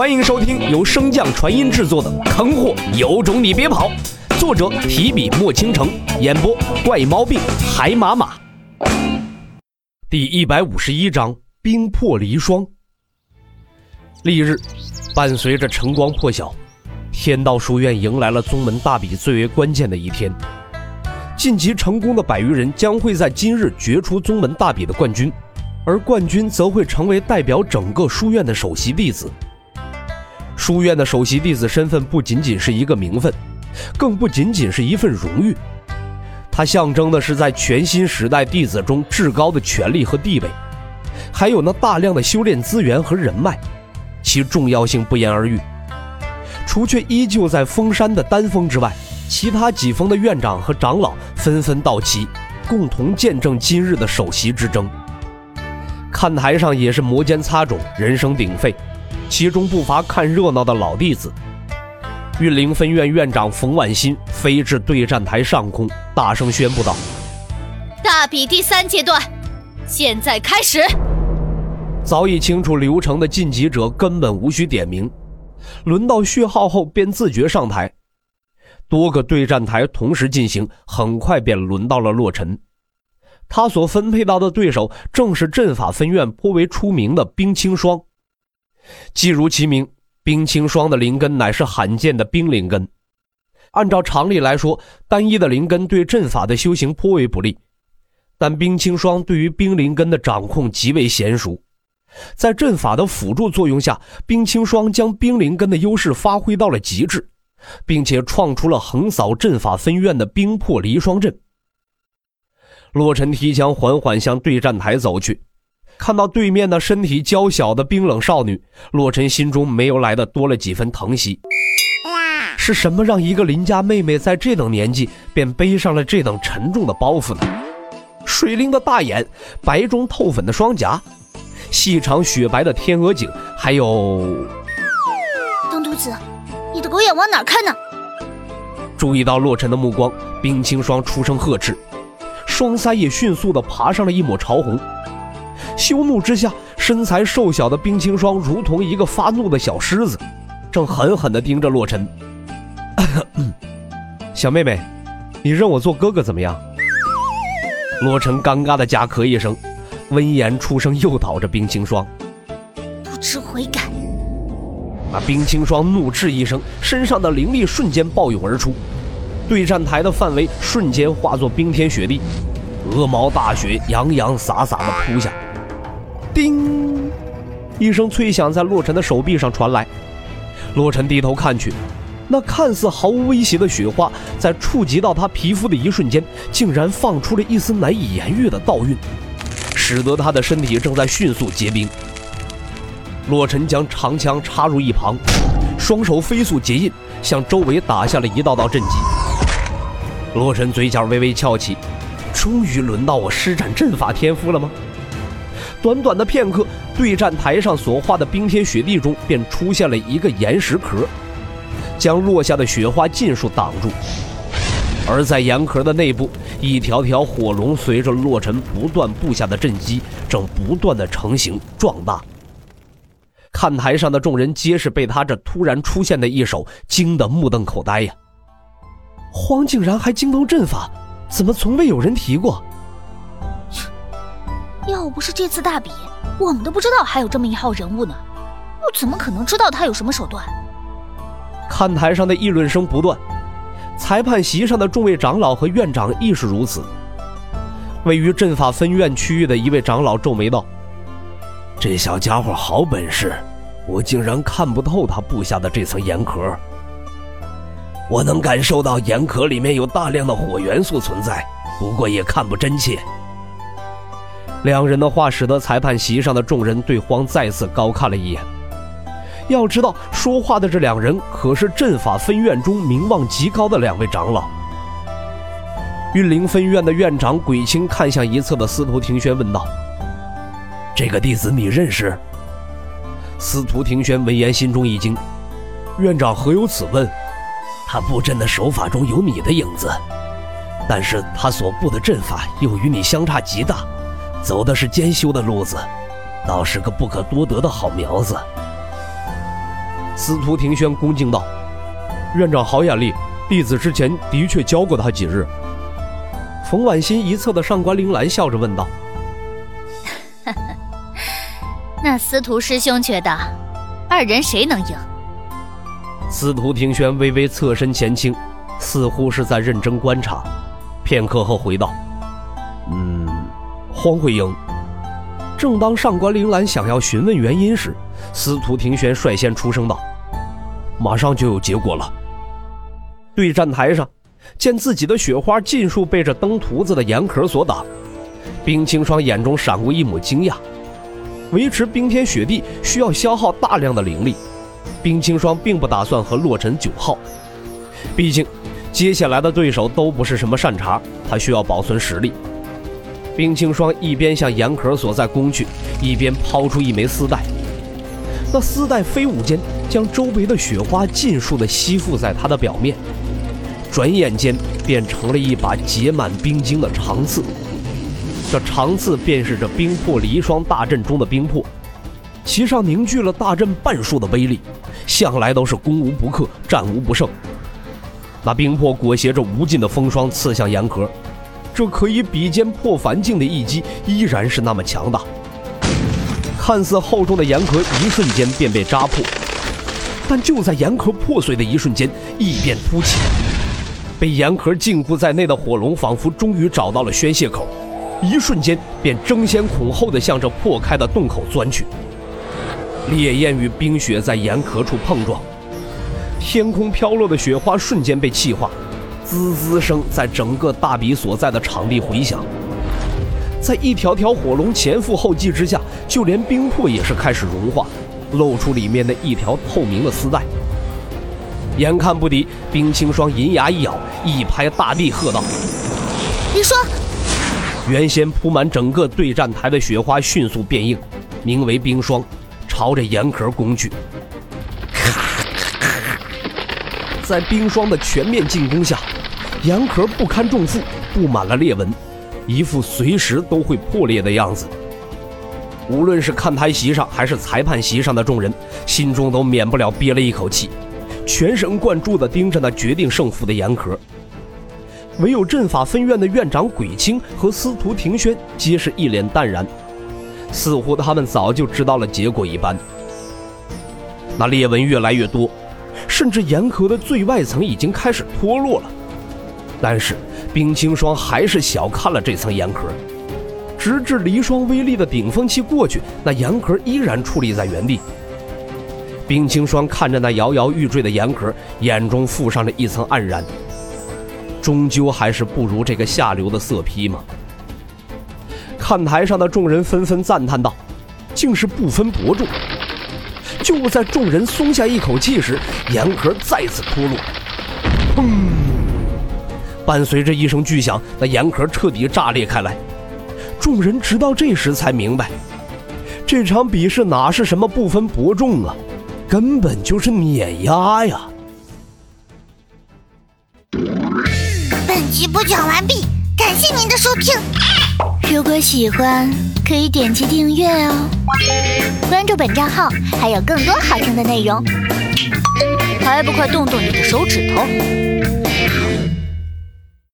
欢迎收听由升降传音制作的《坑货有种你别跑》，作者提笔墨倾城，演播怪毛病海马马。第一百五十一章：冰破离霜。翌日，伴随着晨光破晓，天道书院迎来了宗门大比最为关键的一天。晋级成功的百余人将会在今日决出宗门大比的冠军，而冠军则会成为代表整个书院的首席弟子。书院的首席弟子身份不仅仅是一个名分，更不仅仅是一份荣誉，它象征的是在全新时代弟子中至高的权力和地位，还有那大量的修炼资源和人脉，其重要性不言而喻。除却依旧在封山的丹峰之外，其他几峰的院长和长老纷纷到齐，共同见证今日的首席之争。看台上也是摩肩擦踵，人声鼎沸。其中不乏看热闹的老弟子。运灵分院院长冯婉欣飞至对战台上空，大声宣布道：“大比第三阶段，现在开始！”早已清楚流程的晋级者根本无需点名，轮到序号后便自觉上台。多个对战台同时进行，很快便轮到了洛尘。他所分配到的对手正是阵法分院颇为出名的冰清霜。既如其名，冰清霜的灵根乃是罕见的冰灵根。按照常理来说，单一的灵根对阵法的修行颇为不利，但冰清霜对于冰灵根的掌控极为娴熟，在阵法的辅助作用下，冰清霜将冰灵根的优势发挥到了极致，并且创出了横扫阵法分院的冰破离霜阵。洛尘提枪缓缓向对战台走去。看到对面的身体娇小的冰冷少女，洛尘心中没由来的多了几分疼惜。是什么让一个邻家妹妹在这等年纪便背上了这等沉重的包袱呢？水灵的大眼，白中透粉的双颊，细长雪白的天鹅颈，还有……东徒子，你的狗眼往哪看呢？注意到洛尘的目光，冰清霜出声呵斥，双腮也迅速的爬上了一抹潮红。羞怒之下，身材瘦小的冰清霜如同一个发怒的小狮子，正狠狠地盯着洛尘。小妹妹，你认我做哥哥怎么样？洛尘尴尬的夹咳一声，温言出声诱导着冰清霜。不知悔改！那冰清霜怒斥一声，身上的灵力瞬间暴涌而出，对战台的范围瞬间化作冰天雪地，鹅毛大雪洋洋洒洒的扑下。叮！一声脆响在洛尘的手臂上传来，洛尘低头看去，那看似毫无威胁的雪花，在触及到他皮肤的一瞬间，竟然放出了一丝难以言喻的道韵，使得他的身体正在迅速结冰。洛尘将长枪插入一旁，双手飞速结印，向周围打下了一道道阵击。洛尘嘴角微微翘起，终于轮到我施展阵法天赋了吗？短短的片刻，对战台上所画的冰天雪地中便出现了一个岩石壳，将落下的雪花尽数挡住。而在岩壳的内部，一条条火龙随着洛尘不断布下的阵基，正不断的成型壮大。看台上的众人皆是被他这突然出现的一手惊得目瞪口呆呀！荒竟然还精通阵法，怎么从未有人提过？不是这次大比，我们都不知道还有这么一号人物呢。又怎么可能知道他有什么手段？看台上的议论声不断，裁判席上的众位长老和院长亦是如此。位于阵法分院区域的一位长老皱眉道：“这小家伙好本事，我竟然看不透他布下的这层岩壳。我能感受到岩壳里面有大量的火元素存在，不过也看不真切。”两人的话使得裁判席上的众人对荒再次高看了一眼。要知道，说话的这两人可是阵法分院中名望极高的两位长老。运灵分院的院长鬼青看向一侧的司徒庭轩，问道：“这个弟子你认识？”司徒庭轩闻言心中一惊：“院长何有此问？他布阵的手法中有你的影子，但是他所布的阵法又与你相差极大。”走的是兼修的路子，倒是个不可多得的好苗子。司徒庭轩恭敬道：“院长好眼力，弟子之前的确教过他几日。”冯婉欣一侧的上官铃兰笑着问道：“ 那司徒师兄觉得，二人谁能赢？”司徒庭轩微微侧身前倾，似乎是在认真观察，片刻后回道：“嗯，荒慧英。”正当上官铃兰想要询问原因时，司徒庭轩率先出声道：“马上就有结果了。”对战台上，见自己的雪花尽数被这登徒子的岩壳所挡，冰清霜眼中闪过一抹惊讶。维持冰天雪地需要消耗大量的灵力。冰清霜并不打算和洛尘久耗，毕竟接下来的对手都不是什么善茬，他需要保存实力。冰清霜一边向岩壳所在攻去，一边抛出一枚丝带，那丝带飞舞间将周围的雪花尽数的吸附在它的表面，转眼间变成了一把结满冰晶的长刺。这长刺便是这冰魄离霜大阵中的冰魄。其上凝聚了大阵半数的威力，向来都是攻无不克，战无不胜。那冰魄裹挟着无尽的风霜刺向岩壳，这可以比肩破凡境的一击依然是那么强大。看似厚重的岩壳一瞬间便被扎破，但就在岩壳破碎的一瞬间，异变突起，被岩壳禁锢在内的火龙仿佛终于找到了宣泄口，一瞬间便争先恐后的向着破开的洞口钻去。烈焰与冰雪在岩壳处碰撞，天空飘落的雪花瞬间被气化，滋滋声在整个大比所在的场地回响。在一条条火龙前赴后继之下，就连冰魄也是开始融化，露出里面的一条透明的丝带。眼看不敌，冰清霜银牙一咬，一拍大地，喝道：“你说！”原先铺满整个对战台的雪花迅速变硬，名为冰霜。朝着岩壳攻去，在冰霜的全面进攻下，岩壳不堪重负，布满了裂纹，一副随时都会破裂的样子。无论是看台席上还是裁判席上的众人，心中都免不了憋了一口气，全神贯注地盯着那决定胜负的岩壳。唯有阵法分院的院长鬼青和司徒庭轩皆是一脸淡然。似乎他们早就知道了结果一般。那裂纹越来越多，甚至岩壳的最外层已经开始脱落了。但是冰清霜还是小看了这层岩壳，直至离霜威力的顶峰期过去，那岩壳依然矗立在原地。冰清霜看着那摇摇欲坠的岩壳，眼中附上了一层黯然。终究还是不如这个下流的色批吗。看台上的众人纷纷赞叹道：“竟是不分伯仲。”就在众人松下一口气时，岩壳再次脱落，砰！伴随着一声巨响，那岩壳彻底炸裂开来。众人直到这时才明白，这场比试哪是什么不分伯仲啊，根本就是碾压呀！本集播讲完毕，感谢您的收听。如果喜欢，可以点击订阅哦，关注本账号还有更多好听的内容，还不快动动你的手指头！